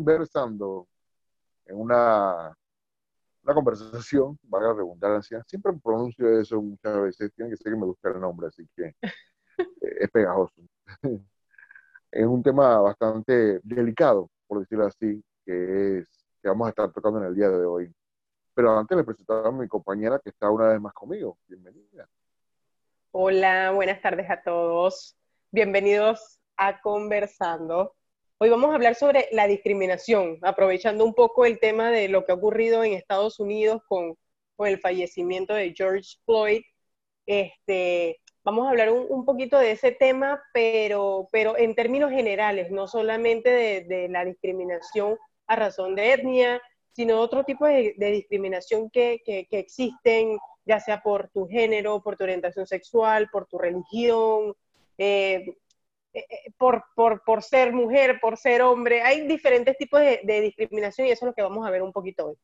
Conversando en una, una conversación, valga la redundancia. Siempre pronuncio eso muchas veces, tiene que ser que me gusta el nombre, así que es pegajoso. es un tema bastante delicado, por decirlo así, que es que vamos a estar tocando en el día de hoy. Pero antes le presentaba a mi compañera que está una vez más conmigo. Bienvenida. Hola, buenas tardes a todos. Bienvenidos a Conversando. Hoy vamos a hablar sobre la discriminación, aprovechando un poco el tema de lo que ha ocurrido en Estados Unidos con, el fallecimiento de George Floyd. Este, vamos a hablar un, poquito de ese tema, pero, en términos generales, no solamente de, la discriminación a razón de etnia, sino otro tipo de, discriminación que, existen, ya sea por tu género, por tu orientación sexual, por tu religión, eh, eh, eh, por, por, ser mujer, por ser hombre. Hay diferentes tipos de, discriminación y eso es lo que vamos a ver un poquito hoy.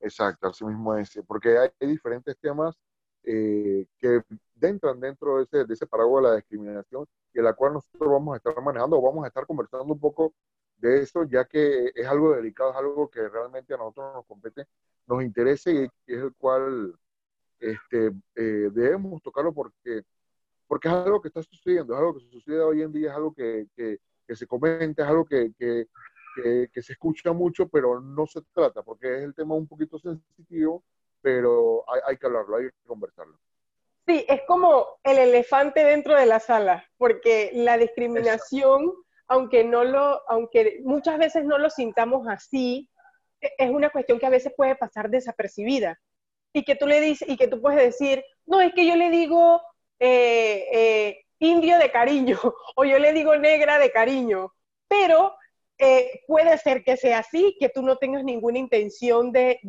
Exacto, así mismo es, porque hay diferentes temas que entran dentro de ese, de ese paraguas de la discriminación y en la cual nosotros vamos a estar manejando o vamos a estar conversando un poco de eso, ya que es algo delicado, es algo que realmente a nosotros nos compete, nos interesa y es el cual este, eh, debemos tocarlo porque, porque es algo que está sucediendo, es algo que sucede hoy en día, es algo que, que, se comenta, es algo que, que, que, se escucha mucho, pero no se trata, porque es el tema un poquito sensitivo, pero hay, hay que hablarlo, hay que conversarlo. Sí, es como el elefante dentro de la sala, porque la discriminación, aunque no lo, aunque muchas veces no lo sintamos así, e, es una cuestión que a veces puede pasar desapercibida. Y que tú le dices, y que tú puedes decir, no, es que yo le digo eh, eh, indio de cariño, o yo le digo negra de cariño, pero eh, puede ser que sea así, que tú no tengas ninguna intención de,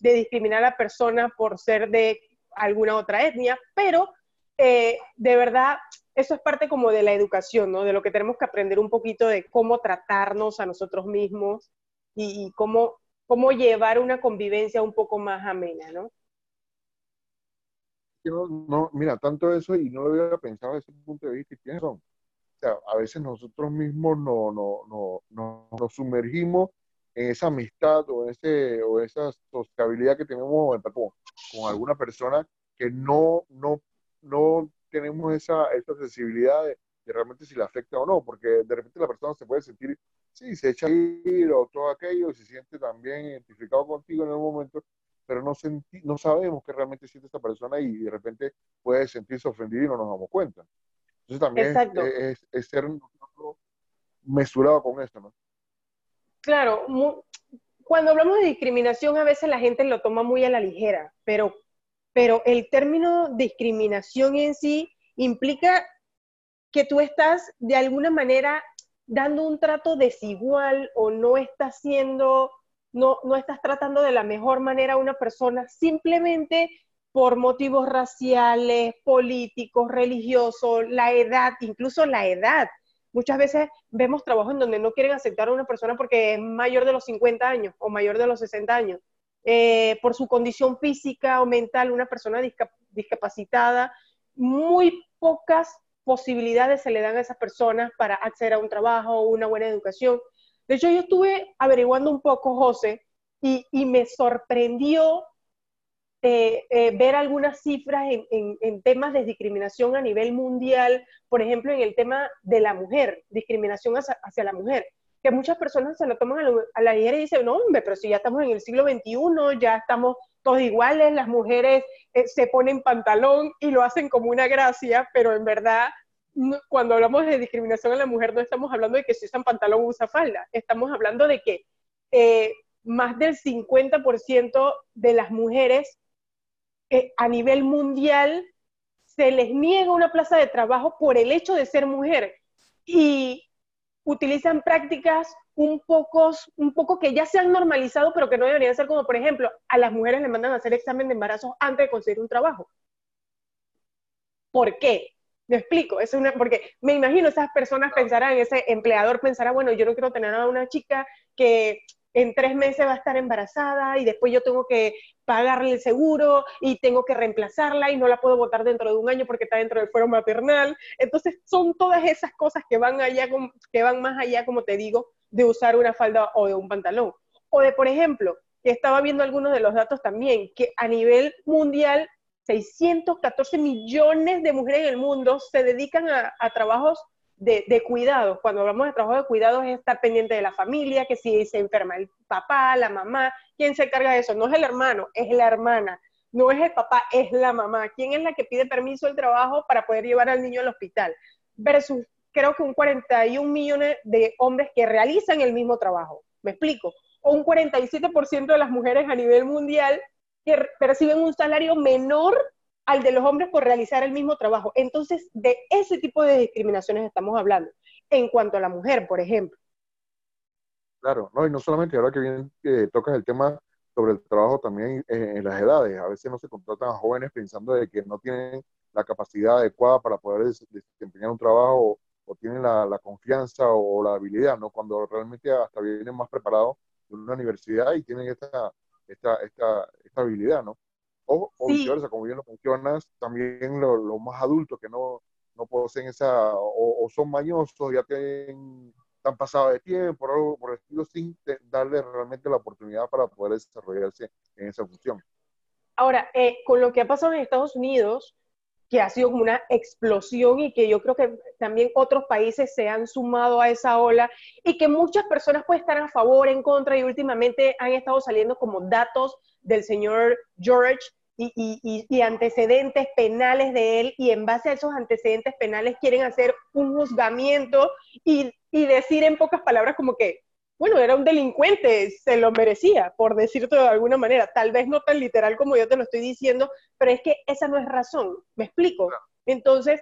discriminar a la persona por ser de alguna otra etnia, pero de verdad eso es parte como de la educación, ¿no? De lo que tenemos que aprender un poquito de cómo tratarnos a nosotros mismos y, cómo, cómo llevar una convivencia un poco más amena, ¿no? No, mira, tanto eso y no lo había pensado desde ese punto de vista y tienes razón. O sea, a veces nosotros mismos no, no, no, no, nos sumergimos en esa amistad o, ese, o esa sociabilidad que tenemos con, con alguna persona que no, no, no tenemos esa, esa sensibilidad de, realmente si le afecta o no, porque de repente la persona se puede sentir, sí, se echa a ir o todo aquello, se siente también identificado contigo en el momento, pero no, senti no sabemos qué realmente siente esta persona y de repente puede sentirse ofendido y no nos damos cuenta. Entonces también es, es, ser mesurado con esto, ¿no? Claro, cuando hablamos de discriminación a veces la gente lo toma muy a la ligera, pero, pero el término discriminación en sí implica que tú estás de alguna manera dando un trato desigual o no estás siendo, no, no estás tratando de la mejor manera a una persona simplemente por motivos raciales, políticos, religiosos, la edad, incluso la edad. Muchas veces vemos trabajos en donde no quieren aceptar a una persona porque es mayor de los 50 años o mayor de los 60 años. Eh, por su condición física o mental, una persona discapacitada, muy pocas posibilidades se le dan a esas personas para acceder a un trabajo o una buena educación. De hecho, yo estuve averiguando un poco, José, y, me sorprendió eh, eh, ver algunas cifras en, temas de discriminación a nivel mundial, por ejemplo, en el tema de la mujer, discriminación hacia, la mujer, que muchas personas se lo toman a la, ligera y dicen, no, hombre, pero si ya estamos en el siglo XXI, ya estamos todos iguales, las mujeres eh, se ponen pantalón y lo hacen como una gracia, pero en verdad cuando hablamos de discriminación a la mujer no estamos hablando de que si usan pantalón usa falda, estamos hablando de que más del 50% de las mujeres a nivel mundial se les niega una plaza de trabajo por el hecho de ser mujer y utilizan prácticas un poco, que ya se han normalizado, pero que no deberían ser como, por ejemplo, a las mujeres le mandan a hacer examen de embarazo antes de conseguir un trabajo. ¿Por qué? Me explico, es una, porque me imagino esas personas pensarán, ese empleador pensará, bueno, yo no quiero tener a una chica que en tres meses va a estar embarazada y después yo tengo que pagarle el seguro y tengo que reemplazarla y no la puedo votar dentro de un año porque está dentro del fuero maternal. Entonces son todas esas cosas que van allá, que van más allá, como te digo, de usar una falda o de un pantalón. O de, por ejemplo, que estaba viendo algunos de los datos también, que a nivel mundial 614 millones de mujeres en el mundo se dedican a, trabajos de, de, cuidados. Cuando hablamos de trabajo de cuidados es estar pendiente de la familia, que si se enferma el papá, la mamá, ¿quién se encarga de eso? No es el hermano, es la hermana. No es el papá, es la mamá. ¿Quién es la que pide permiso del trabajo para poder llevar al niño al hospital? Versus creo que un 41 millones de hombres que realizan el mismo trabajo. ¿Me explico? Un 47% de las mujeres a nivel mundial que perciben un salario menor al de los hombres por realizar el mismo trabajo. Entonces, de ese tipo de discriminaciones estamos hablando. En cuanto a la mujer, por ejemplo. Claro, no, y no solamente ahora que bien que tocas el tema sobre el trabajo también en, las edades. A veces no se contratan a jóvenes pensando de que no tienen la capacidad adecuada para poder desempeñar un trabajo o, tienen la, la, confianza o, la habilidad, ¿no? Cuando realmente hasta vienen más preparados de una universidad y tienen esta, esta, esta, esta habilidad, ¿no? O, o viceversa, como bien lo mencionas, también los lo más adultos que no, no poseen esa, o, son mañosos, ya tienen, han pasado de tiempo, por algo por el estilo, sin darle realmente la oportunidad para poder desarrollarse en esa función. Ahora, eh, con lo que ha pasado en Estados Unidos, que ha sido como una explosión y que yo creo que también otros países se han sumado a esa ola y que muchas personas pueden estar a favor, en contra y últimamente han estado saliendo como datos del señor George y, antecedentes penales de él y en base a esos antecedentes penales quieren hacer un juzgamiento y decir en pocas palabras como que bueno, era un delincuente, se lo merecía, por decirte de alguna manera. Tal vez no tan literal como yo te lo estoy diciendo, pero es que esa no es razón. ¿Me explico? Entonces,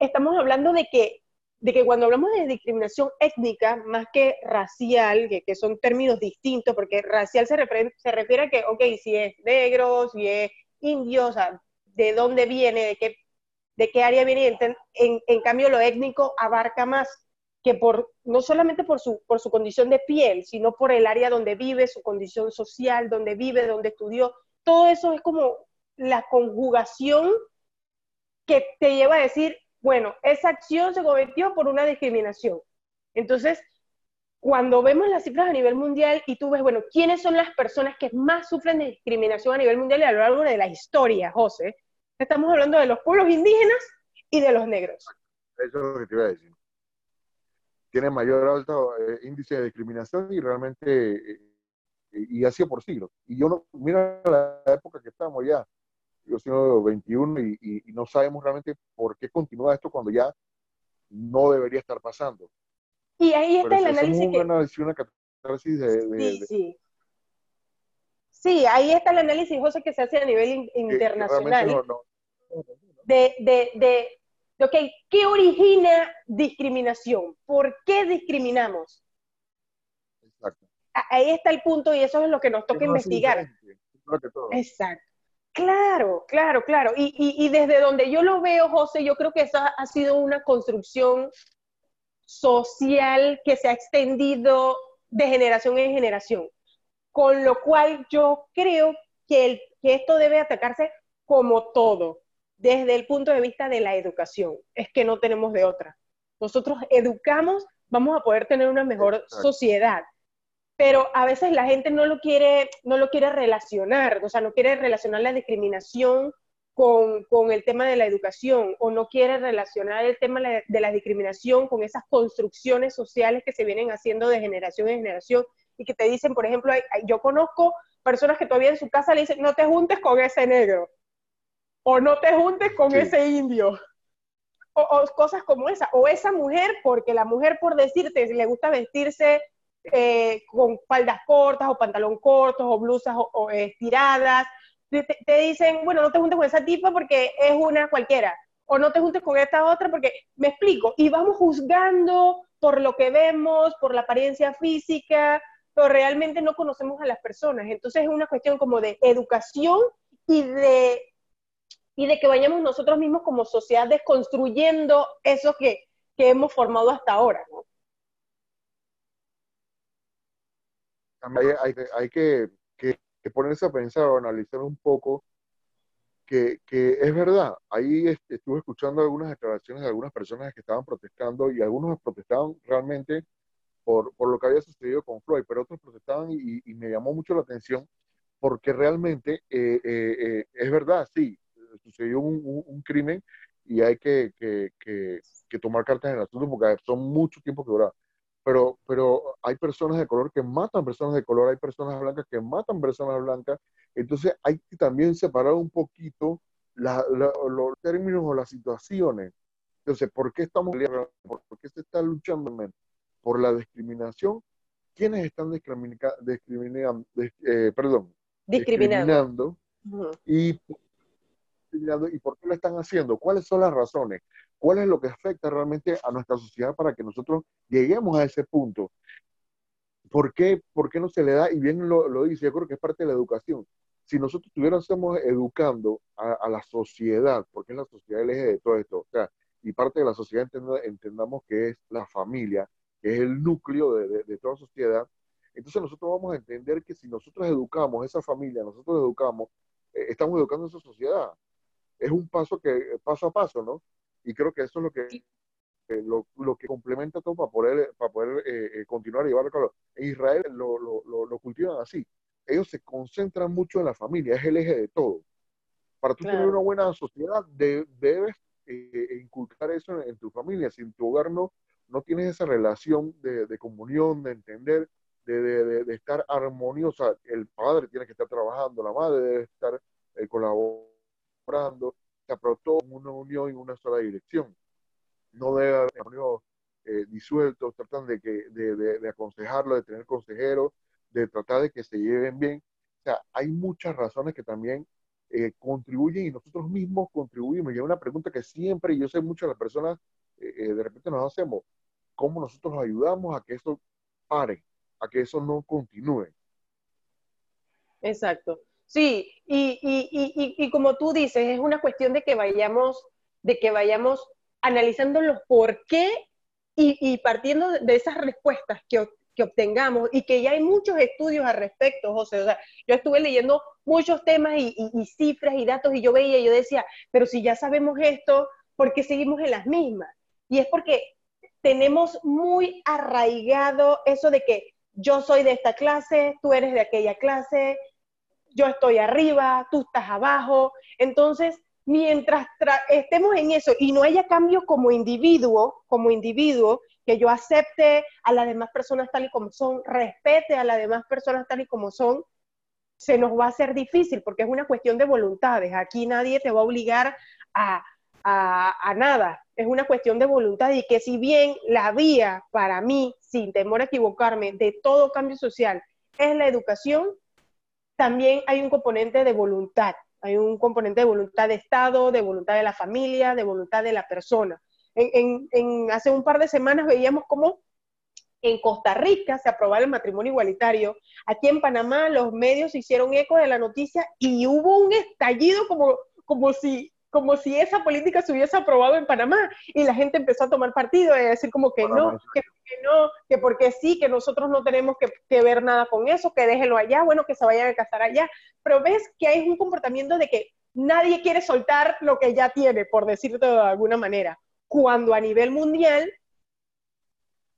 estamos hablando de que, de que cuando hablamos de discriminación étnica, más que racial, que, que son términos distintos, porque racial se refiere, se refiere a que, ok, si es negro, si es indio, o sea, de dónde viene, de qué, de qué área viene, en, en cambio lo étnico abarca más que por, no solamente por su, por su condición de piel, sino por el área donde vive, su condición social, donde vive, donde estudió, todo eso es como la conjugación que te lleva a decir, bueno, esa acción se cometió por una discriminación. Entonces, cuando vemos las cifras a nivel mundial y tú ves, bueno, ¿quiénes son las personas que más sufren de discriminación a nivel mundial y a lo largo de la historia, José? Estamos hablando de los pueblos indígenas y de los negros. Eso es lo que te iba a decir tiene mayor alto eh, índice de discriminación y realmente, eh, y así por siglos. Y yo no, mira la época que estamos ya, yo soy 21 y, y, no sabemos realmente por qué continúa esto cuando ya no debería estar pasando. Y ahí está el análisis. Que... Una, catarsis de, sí, sí. sí, ahí está el análisis, José, que se hace a nivel internacional. de, de, de, Ok, ¿qué origina discriminación? ¿Por qué discriminamos? Exacto. Ahí está el punto y eso es lo que nos toca investigar. Exacto. Claro, claro, claro. Y, y, desde donde yo lo veo, José, yo creo que esa ha sido una construcción social que se ha extendido de generación en generación. Con lo cual yo creo que, el, que esto debe atacarse como todo desde el punto de vista de la educación. Es que no tenemos de otra. Nosotros educamos, vamos a poder tener una mejor sociedad. Pero a veces la gente no lo quiere, no lo quiere relacionar, o sea, no quiere relacionar la discriminación con, con, el tema de la educación o no quiere relacionar el tema de la discriminación con esas construcciones sociales que se vienen haciendo de generación en generación y que te dicen, por ejemplo, yo conozco personas que todavía en su casa le dicen, no te juntes con ese negro, o no te juntes con ese indio. O, cosas como esa. O esa mujer, porque la mujer, por decirte, le gusta vestirse eh, con faldas cortas o pantalón cortos o blusas o, estiradas. Te, dicen, bueno, no te juntes con esa tipa porque es una cualquiera. O no te juntes con esta otra porque, me explico, y vamos juzgando por lo que vemos, por la apariencia física, pero realmente no conocemos a las personas. Entonces es una cuestión como de educación y de y de que vayamos nosotros mismos como sociedad desconstruyendo eso que, que hemos formado hasta ahora. ¿no? hay, hay, que, que, ponerse a pensar o analizar un poco que, que, es verdad. Ahí estuve escuchando algunas declaraciones de algunas personas que estaban protestando y algunos protestaban realmente por, por lo que había sucedido con Floyd, pero otros protestaban y, y me llamó mucho la atención porque realmente eh, eh, eh, es verdad, sí, sucedió un, un, crimen y hay que, que, que, tomar cartas en el asunto porque son mucho tiempo que dura. Pero, pero hay personas de color que matan personas de color, hay personas blancas que matan personas blancas. Entonces hay que también separar un poquito los términos o las situaciones. Entonces, ¿por qué estamos ¿Por qué se está luchando por la discriminación? ¿Quiénes están discriminando? Eh, perdón, discriminando, y, y por qué lo están haciendo, cuáles son las razones, cuál es lo que afecta realmente a nuestra sociedad para que nosotros lleguemos a ese punto. ¿Por qué, por qué no se le da? Y bien lo, lo, dice, yo creo que es parte de la educación. Si nosotros estuviéramos educando a, la sociedad, porque es la sociedad el eje de todo esto, o sea, y parte de la sociedad entendamos que es la familia, que es el núcleo de, de, de toda sociedad, entonces nosotros vamos a entender que si nosotros educamos esa familia, nosotros educamos, eh, estamos educando a esa sociedad. Es un paso que paso a paso, ¿no? Y creo que eso es lo que eh, lo, lo, que complementa todo para poder, para poder eh, continuar y llevarlo a cabo. En Israel lo, lo, lo, cultivan así. Ellos se concentran mucho en la familia, es el eje de todo. Para tú tener una buena sociedad, debes inculcar eso en, tu familia. Si en tu hogar no, no tienes esa relación de, de comunión, de entender, de, de, estar armoniosa. El padre tiene que estar trabajando, la madre debe estar eh, colaborando, se pero todo en una unión y una sola dirección. No debe haber matrimonios eh, disueltos, tratan de, que, de, de, aconsejarlo, de tener consejeros, de tratar de que se lleven bien. O sea, hay muchas razones que también eh, contribuyen y nosotros mismos contribuimos. Y hay una pregunta que siempre, y yo sé muchas las personas, de repente nos hacemos, ¿cómo nosotros ayudamos a que eso pare? a que eso no continúe. Exacto. Sí, y, y, y, y, como tú dices, es una cuestión de que vayamos, de que vayamos analizando los por qué y, partiendo de esas respuestas que, que, obtengamos y que ya hay muchos estudios al respecto, José. O sea, yo estuve leyendo muchos temas y, cifras y datos y yo veía y yo decía, pero si ya sabemos esto, ¿por qué seguimos en las mismas? Y es porque tenemos muy arraigado eso de que yo soy de esta clase, tú eres de aquella clase, yo estoy arriba, tú estás abajo. Entonces, mientras estemos en eso y no haya cambio como individuo, como individuo, que yo acepte a las demás personas tal y como son, respete a las demás personas tal y como son, se nos va a hacer difícil porque es una cuestión de voluntades. Aquí nadie te va a obligar a, a, nada. Es una cuestión de voluntad y que si bien la vía para mí, sin temor a equivocarme, de todo cambio social es la educación, también hay un componente de voluntad. Hay un componente de voluntad de Estado, de voluntad de la familia, de voluntad de la persona. En, en, hace un par de semanas veíamos cómo en Costa Rica se aprobó el matrimonio igualitario. Aquí en Panamá los medios hicieron eco de la noticia y hubo un estallido como, como si como si esa política se hubiese aprobado en Panamá y la gente empezó a tomar partido y a decir como que no, que, no, que porque sí, que nosotros no tenemos que, ver nada con eso, que déjenlo allá, bueno, que se vayan a casar allá, pero ves que hay un comportamiento de que nadie quiere soltar lo que ya tiene, por decirlo de alguna manera, cuando a nivel mundial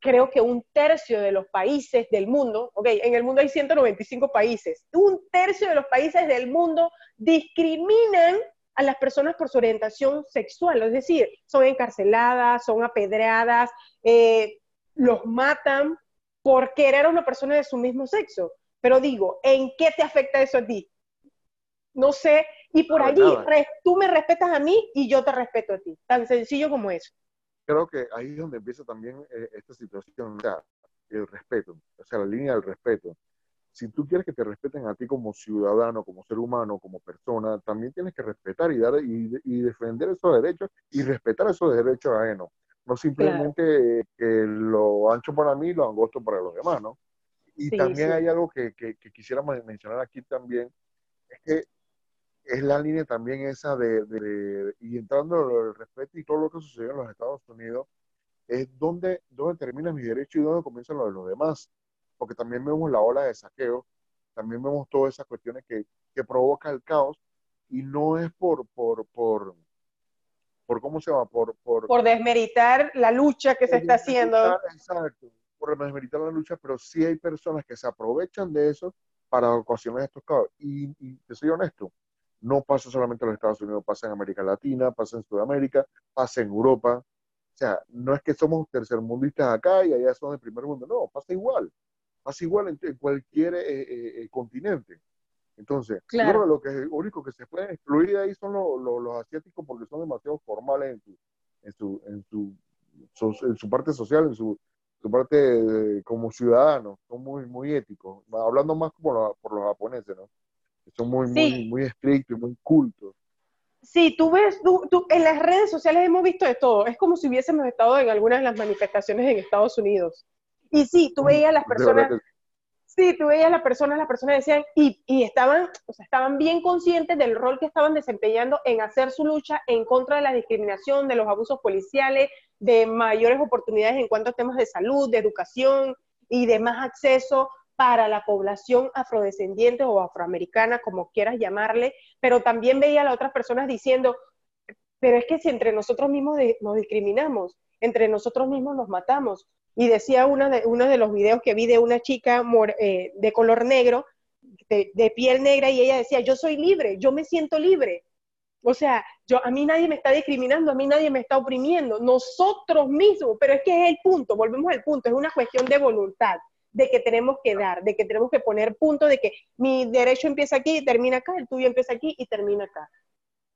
creo que un tercio de los países del mundo, ok, en el mundo hay 195 países, un tercio de los países del mundo discriminan a las personas por su orientación sexual, es decir, son encarceladas, son apedreadas, eh, los matan por querer a una persona de su mismo sexo. Pero digo, ¿en qué te afecta eso a ti? No sé, y por allí tú me respetas a mí y yo te respeto a ti, tan sencillo como eso. Creo que ahí es donde empieza también eh, esta situación, o sea, el respeto, o sea, la línea del respeto si tú quieres que te respeten a ti como ciudadano, como ser humano, como persona, también tienes que respetar y dar y, defender esos derechos y respetar esos derechos ajenos. No simplemente que lo ancho para mí, lo angosto para los demás, ¿no? Y también hay algo que, que, quisiera mencionar aquí también, es que es la línea también esa de, y entrando en el respeto y todo lo que sucedió en los Estados Unidos, es donde, donde termina mi derecho y dónde comienzan los de los demás. porque también vemos la ola de saqueo, también vemos todas esas cuestiones que, que provoca el caos y no es por, por, por, por ¿cómo se llama? Por, por, por desmeritar la lucha que se está haciendo. Exacto, por desmeritar la lucha, pero sí hay personas que se aprovechan de eso para ocasionar estos caos. Y, y te soy honesto, no pasa solamente en los Estados Unidos, pasa en América Latina, pasa en Sudamérica, pasa en Europa. O sea, no es que somos tercermundistas acá y allá son del primer mundo, no, pasa igual. Pasa igual en, cualquier eh, eh, eh, continente. Entonces, claro. lo que único que se puede excluir ahí son los asiáticos porque son demasiado formales en su, en su, en su, parte social, en su, su parte como ciudadanos, son muy, muy éticos, hablando más como por los japoneses, ¿no? son muy, muy, muy estrictos y muy cultos. Sí, tú ves, tú, en las redes sociales hemos visto de todo. Es como si hubiésemos estado en algunas de las manifestaciones en Estados Unidos. Y sí, tú veías a las personas, sí, tú veías las personas, las personas decían, y, y, estaban, o sea, estaban bien conscientes del rol que estaban desempeñando en hacer su lucha en contra de la discriminación, de los abusos policiales, de mayores oportunidades en cuanto a temas de salud, de educación y de más acceso para la población afrodescendiente o afroamericana, como quieras llamarle, pero también veía a las otras personas diciendo, pero es que si entre nosotros mismos nos discriminamos, entre nosotros mismos nos matamos. Y decía uno de, uno de los videos que vi de una chica eh, de color negro, de, de, piel negra, y ella decía, yo soy libre, yo me siento libre. O sea, yo, a mí nadie me está discriminando, a mí nadie me está oprimiendo, nosotros mismos, pero es que es el punto, volvemos al punto, es una cuestión de voluntad de que tenemos que dar, de que tenemos que poner punto, de que mi derecho empieza aquí y termina acá, el tuyo empieza aquí y termina acá.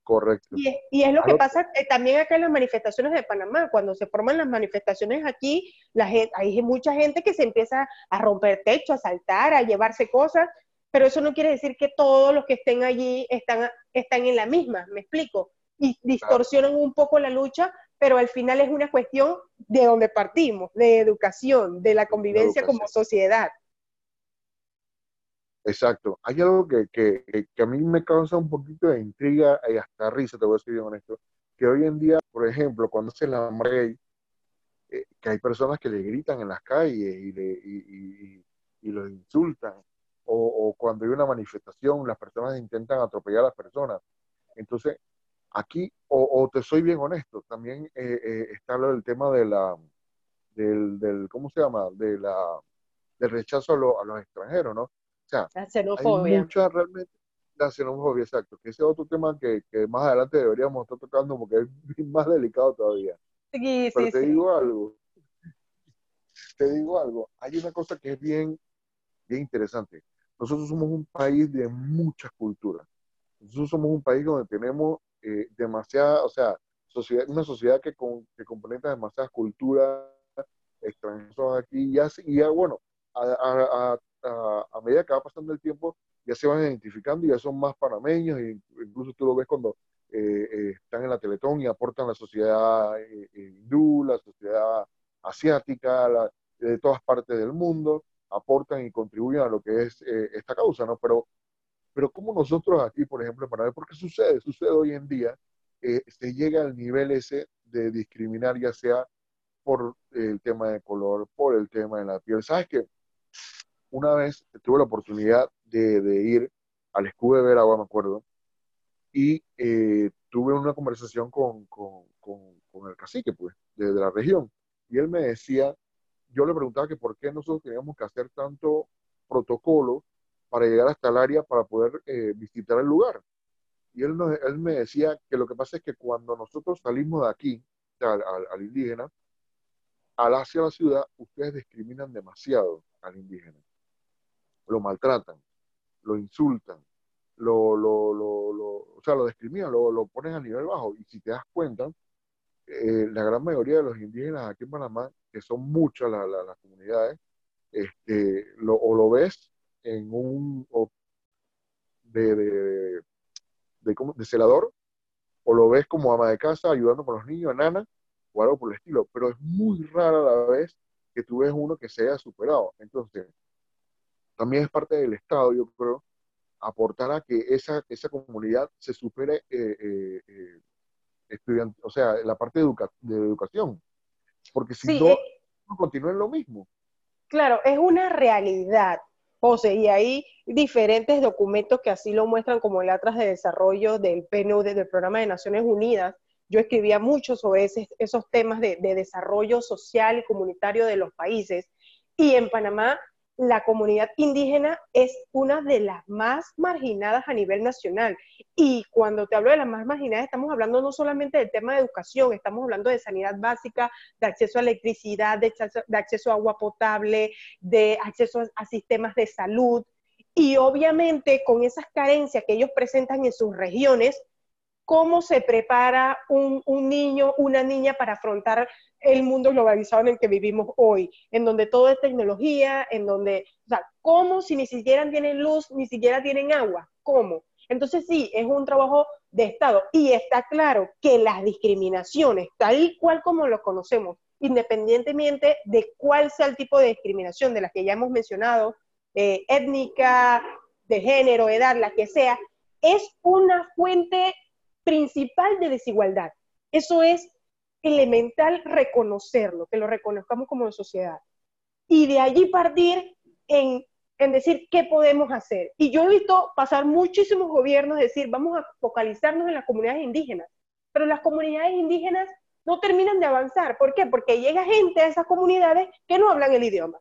Correcto. Y es, lo que pasa eh, también acá en las manifestaciones de Panamá. Cuando se forman las manifestaciones aquí, la gente, hay mucha gente que se empieza a romper techo, a saltar, a llevarse cosas, pero eso no quiere decir que todos los que estén allí están, están en la misma, me explico. Y distorsionan un poco la lucha pero al final es una cuestión de donde partimos, de educación, de la convivencia como sociedad. Exacto. Hay algo que, que, que, a mí me causa un poquito de intriga y hasta risa, te voy a decir bien honesto, que hoy en día, por ejemplo, cuando se la gay, eh, que hay personas que le gritan en las calles y, le, y, y, los insultan, o, o, cuando hay una manifestación, las personas intentan atropellar a las personas. Entonces, Aquí, o, te soy bien honesto, también eh, eh, está del tema de la, del, del, ¿cómo se llama? De la, del rechazo a, a los extranjeros, ¿no? Sea, la xenofobia. Hay mucha realmente, la xenofobia, exacto, que ese es otro tema que, que, más adelante deberíamos estar tocando porque es más delicado todavía. Sí, Pero sí, te sí. digo algo, te digo algo, hay una cosa que es bien, bien interesante. Nosotros somos un país de muchas culturas. Nosotros somos un país donde tenemos eh, demasiada, o sea, sociedad, una sociedad que, con, que complementa demasiadas culturas extranjeras aquí, y ya, y ya bueno, a, a, a, medida que va pasando el tiempo, ya se van identificando y ya son más panameños, e incluso tú lo ves cuando eh, eh, están en la Teletón y aportan la sociedad eh, hindú, la sociedad asiática, de todas partes del mundo, aportan y contribuyen a lo que es esta causa, ¿no? Pero pero como nosotros aquí, por ejemplo, para ver por qué sucede, sucede hoy en día, se llega al nivel ese de discriminar, ya sea por el tema de color, por el tema de la piel. ¿Sabes qué? Una vez tuve la oportunidad de, ir al escudo de Veragua, me acuerdo, y eh, tuve una conversación con, con, con, el cacique, pues, de, de, la región. Y él me decía, yo le preguntaba que por qué nosotros teníamos que hacer tanto protocolo para llegar hasta el área para poder eh, visitar el lugar. Y él, él, me decía que lo que pasa es que cuando nosotros salimos de aquí, al, al, al, indígena, al hacia la ciudad, ustedes discriminan demasiado al indígena. Lo maltratan, lo insultan, lo, lo, lo, lo o sea, lo discriminan, lo, lo, ponen a nivel bajo. Y si te das cuenta, eh, la gran mayoría de los indígenas aquí en Panamá, que son muchas la, la, las comunidades, este, lo, o lo ves en un de, de, de, de, celador, o lo ves como ama de casa ayudando con los niños, nana, o algo por el estilo, pero es muy rara la vez que tú ves uno que se haya superado. Entonces, también es parte del Estado, yo creo, aportar a que esa, esa comunidad se supere eh, eh, eh estudiante, o sea, la parte de, educa de educación. Porque si sí, no, no continúa en lo mismo. Claro, es una realidad, José, y hay diferentes documentos que así lo muestran, como el Atlas de Desarrollo del PNUD, del Programa de Naciones Unidas. Yo escribía mucho sobre esos temas de desarrollo social y comunitario de los países. Y en Panamá la comunidad indígena es una de las más marginadas a nivel nacional. Y cuando te hablo de las más marginadas, estamos hablando no solamente del tema de educación, estamos hablando de sanidad básica, de acceso a electricidad, de, acceso a agua potable, de acceso a sistemas de salud. Y obviamente con esas carencias que ellos presentan en sus regiones, cómo se prepara un, niño, una niña para afrontar el mundo globalizado en el que vivimos hoy, en donde todo es tecnología, en donde, o sea, ¿cómo si ni siquiera tienen luz, ni siquiera tienen agua? ¿Cómo? Entonces sí, es un trabajo de Estado y está claro que las discriminaciones, tal cual como lo conocemos, independientemente de cuál sea el tipo de discriminación de las que ya hemos mencionado, étnica, de género, edad, la que sea, es una fuente principal de desigualdad. Eso es elemental reconocerlo, que lo reconozcamos como sociedad. Y de allí partir en, en decir qué podemos hacer. Y yo he visto pasar muchísimos gobiernos decir, vamos a focalizarnos en las comunidades indígenas, pero las comunidades indígenas no terminan de avanzar. ¿Por qué? Porque llega gente a esas comunidades que no hablan el idioma,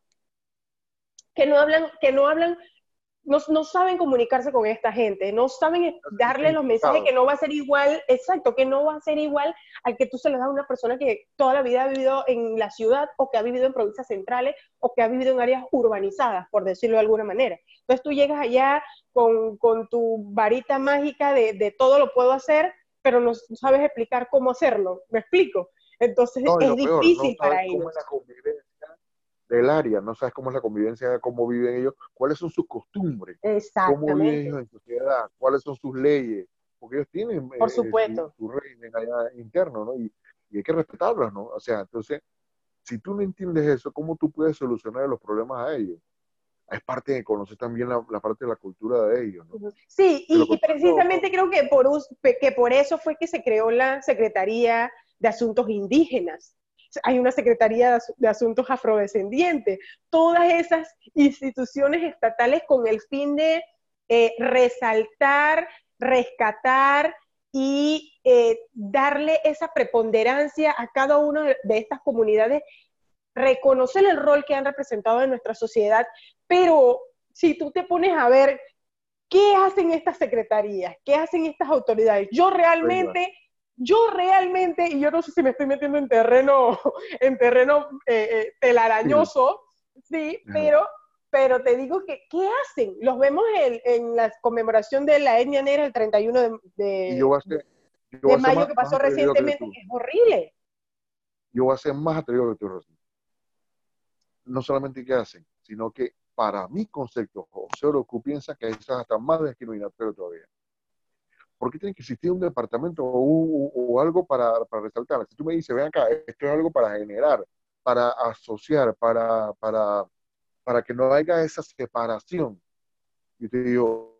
que no hablan, que no hablan no, no, saben comunicarse con esta gente, no saben darle los mensajes que no va a ser igual, exacto, que no va a ser igual al que tú se le das a una persona que toda la vida ha vivido en la ciudad o que ha vivido en provincias centrales o que ha vivido en áreas urbanizadas, por decirlo de alguna manera. Entonces tú llegas allá con, con tu varita mágica de, de, todo lo puedo hacer, pero no sabes explicar cómo hacerlo, ¿me explico? Entonces es difícil para ellos del área, no sabes cómo es la convivencia, cómo viven ellos, cuáles son sus costumbres, cómo viven ellos en sociedad, cuáles son sus leyes, porque ellos tienen Por eh, supuesto. su, régimen allá interno, ¿no? Y, hay que respetarlas, ¿no? O sea, entonces, si tú no entiendes eso, ¿cómo tú puedes solucionar los problemas a ellos? Es parte de conocer también la, parte de la cultura de ellos, ¿no? Sí, y, precisamente creo que por, que por eso fue que se creó la Secretaría de Asuntos Indígenas, hay una Secretaría de Asuntos Afrodescendientes, todas esas instituciones estatales con el fin de eh, resaltar, rescatar y eh, darle esa preponderancia a cada una de, estas comunidades, reconocer el rol que han representado en nuestra sociedad, pero si tú te pones a ver qué hacen estas secretarías, qué hacen estas autoridades, yo realmente yo realmente, y yo no sé si me estoy metiendo en terreno, en terreno eh, eh, telarañoso, sí, pero, pero te digo que, ¿qué hacen? Los vemos en, en la conmemoración de la etnia negra el 31 de, de, de mayo que pasó recientemente, que, es horrible. Yo voy a ser más atrevido que tú, Rosy. No solamente qué hacen, sino que para mi concepto, José Orocu piensa que eso es hasta más discriminatorio todavía. ¿Por qué tiene que existir un departamento o, algo para, para, resaltar? Si tú me dices, ven acá, esto es algo para generar, para asociar, para, para, para que no haya esa separación, yo te digo,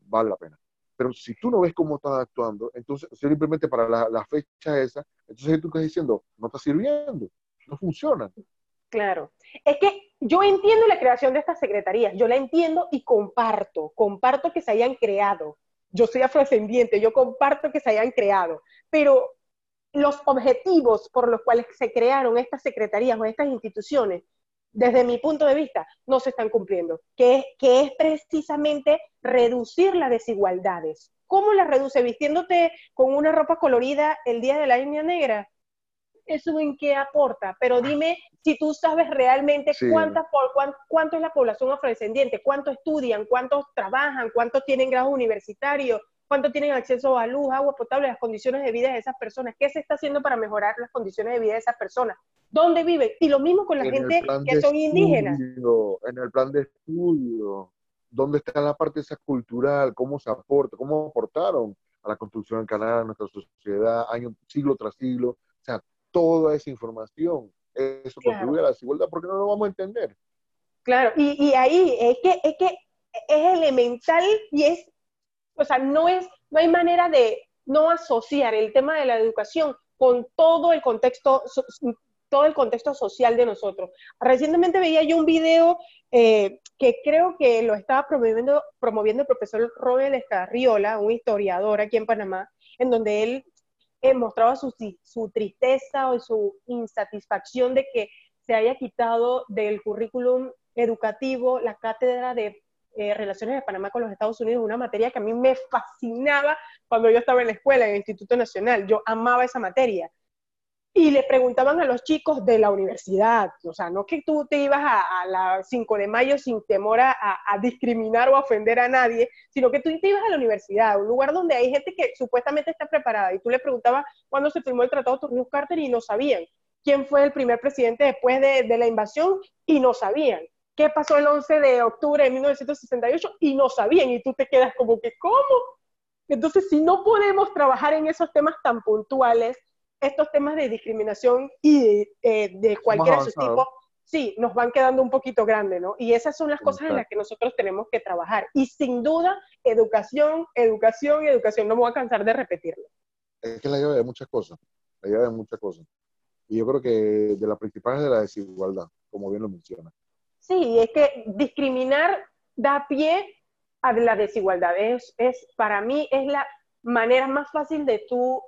vale la pena. Pero si tú no ves cómo estás actuando, entonces simplemente para la, la fecha esa, entonces tú estás diciendo, no está sirviendo, no funciona. Claro. Es que yo entiendo la creación de estas secretarías, yo la entiendo y comparto, comparto que se hayan creado, yo soy afrodescendiente, yo comparto que se hayan creado, pero los objetivos por los cuales se crearon estas secretarías o estas instituciones, desde mi punto de vista, no se están cumpliendo, que es, que es precisamente reducir las desigualdades. ¿Cómo las reduce? ¿Vistiéndote con una ropa colorida el día de la etnia negra? ¿Eso en qué aporta? Pero dime si tú sabes realmente cuánta, por, cuánto es la población afrodescendiente, cuánto estudian, cuántos trabajan, cuántos tienen grado universitario, cuánto tienen acceso a luz, agua potable, las condiciones de vida de esas personas, qué se está haciendo para mejorar las condiciones de vida de esas personas, dónde viven, y lo mismo con la gente que son indígenas. En el plan de estudio, dónde está la parte esa cultural, cómo se aporta, cómo aportaron a la construcción del canal, a nuestra sociedad, año, siglo tras siglo, o sea, toda esa información eso contribuye a la desigualdad porque no lo vamos a entender. Claro, y, y, ahí es que, es que es elemental y es, o sea, no es, no hay manera de no asociar el tema de la educación con todo el contexto todo el contexto social de nosotros. Recientemente veía yo un video eh, que creo que lo estaba promoviendo, promoviendo el profesor Robert Escarriola, un historiador aquí en Panamá, en donde él eh, mostraba su, su tristeza o su insatisfacción de que se haya quitado del currículum educativo la cátedra de eh, Relaciones de Panamá con los Estados Unidos, una materia que a mí me fascinaba cuando yo estaba en la escuela, en el Instituto Nacional. Yo amaba esa materia. Y le preguntaban a los chicos de la universidad, o sea, no que tú te ibas a, la 5 de mayo sin temor a, discriminar o ofender a nadie, sino que tú te ibas a la universidad, un lugar donde hay gente que supuestamente está preparada, y tú le preguntabas cuándo se firmó el Tratado Torrijos-Carter y no sabían. Quién fue el primer presidente después de, de la invasión y no sabían. Qué pasó el 11 de octubre de 1968 y no sabían y tú te quedas como que, ¿cómo? Entonces, si no podemos trabajar en esos temas tan puntuales, estos temas de discriminación y de, eh, cualquier tipo, sí, nos van quedando un poquito grandes, ¿no? Y esas son las cosas en las que nosotros tenemos que trabajar. Y sin duda, educación, educación y educación. No me voy a cansar de repetirlo. Es que la llave de muchas cosas, la llave de muchas cosas. Y yo creo que de la principal es de la desigualdad, como bien lo menciona. Sí, es que discriminar da pie a la desigualdad. Es, para mí es la manera más fácil de tú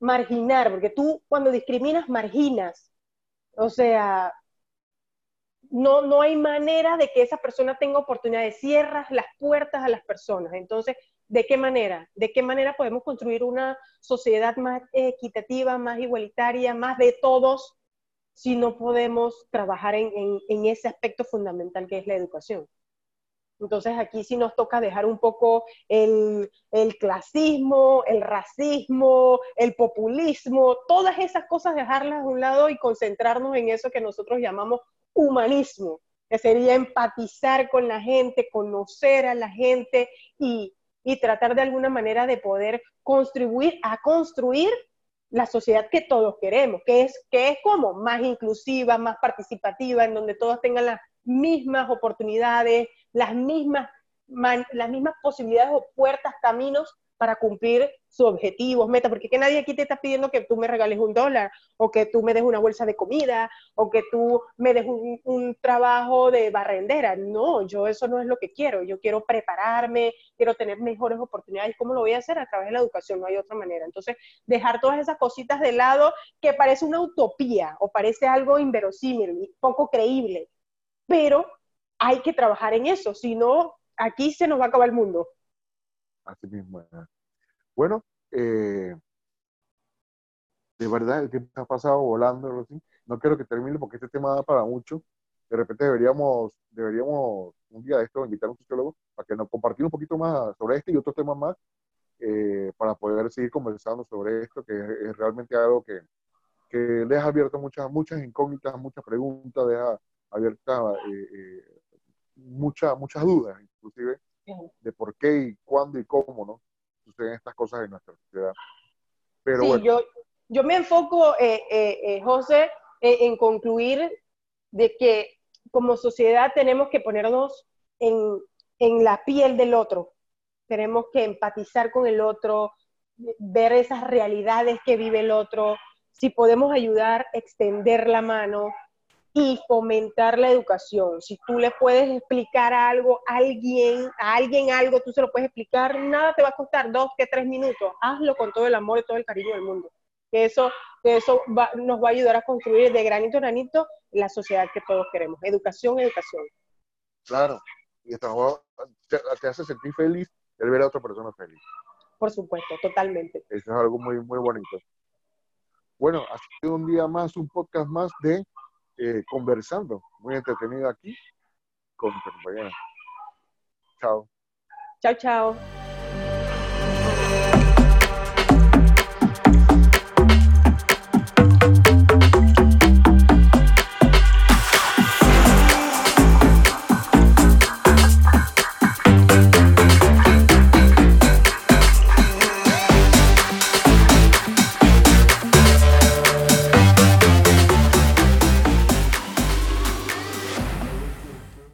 marginar, porque tú cuando discriminas marginas. O sea, no, no hay manera de que esa persona tenga oportunidades, cierras las puertas a las personas. Entonces, ¿de qué manera? ¿De qué manera podemos construir una sociedad más equitativa, más igualitaria, más de todos, si no podemos trabajar en, ese aspecto fundamental que es la educación. Entonces aquí sí nos toca dejar un poco el, clasismo, el racismo, el populismo, todas esas cosas dejarlas a un lado y concentrarnos en eso que nosotros llamamos humanismo, que sería empatizar con la gente, conocer a la gente y, y tratar de alguna manera de poder contribuir a construir la sociedad que todos queremos, que es, que es como más inclusiva, más participativa, en donde todos tengan las mismas oportunidades, las mismas, las mismas posibilidades o puertas, caminos para cumplir sus objetivos, metas, porque que nadie aquí te está pidiendo que tú me regales un dólar, o que tú me des una bolsa de comida, o que tú me des un, trabajo de barrendera. No, yo eso no es lo que quiero. Yo quiero prepararme, quiero tener mejores oportunidades. ¿Cómo lo voy a hacer? A través de la educación, no hay otra manera. Entonces, dejar todas esas cositas de lado que parece una utopía o parece algo inverosímil, poco creíble, pero hay que trabajar en eso, si no, aquí se nos va a acabar el mundo. Así mismo. Bueno, eh, de verdad, el tiempo ha pasado volando. No quiero que termine porque este tema da para mucho. De repente deberíamos, deberíamos un día de esto invitar a un sociólogo para que nos compartir un poquito más sobre este y otros temas más eh, para poder seguir conversando sobre esto, que es, realmente algo que, que deja abiertas muchas, muchas incógnitas, muchas preguntas, deja abiertas eh, muchas, muchas dudas, inclusive de por qué y cuándo y cómo no suceden estas cosas en nuestra sociedad. Pero sí, yo, yo me enfoco, eh, eh, eh José, en concluir de que como sociedad tenemos que ponernos en, en la piel del otro, tenemos que empatizar con el otro, ver esas realidades que vive el otro, si podemos ayudar, extender la mano, y fomentar la educación. Si tú le puedes explicar algo a alguien, a alguien algo, tú se lo puedes explicar, nada te va a costar dos que tres minutos. Hazlo con todo el amor y todo el cariño del mundo. Que eso, que eso nos va a ayudar a construir de granito a granito la sociedad que todos queremos. Educación, educación. Claro, y esto te, te hace sentir feliz el ver a otra persona feliz. Por supuesto, totalmente. Eso es algo muy, muy bonito. Bueno, ha sido un día más, un podcast más de eh, conversando. Muy entretenido aquí con. Chao. Chao, chao.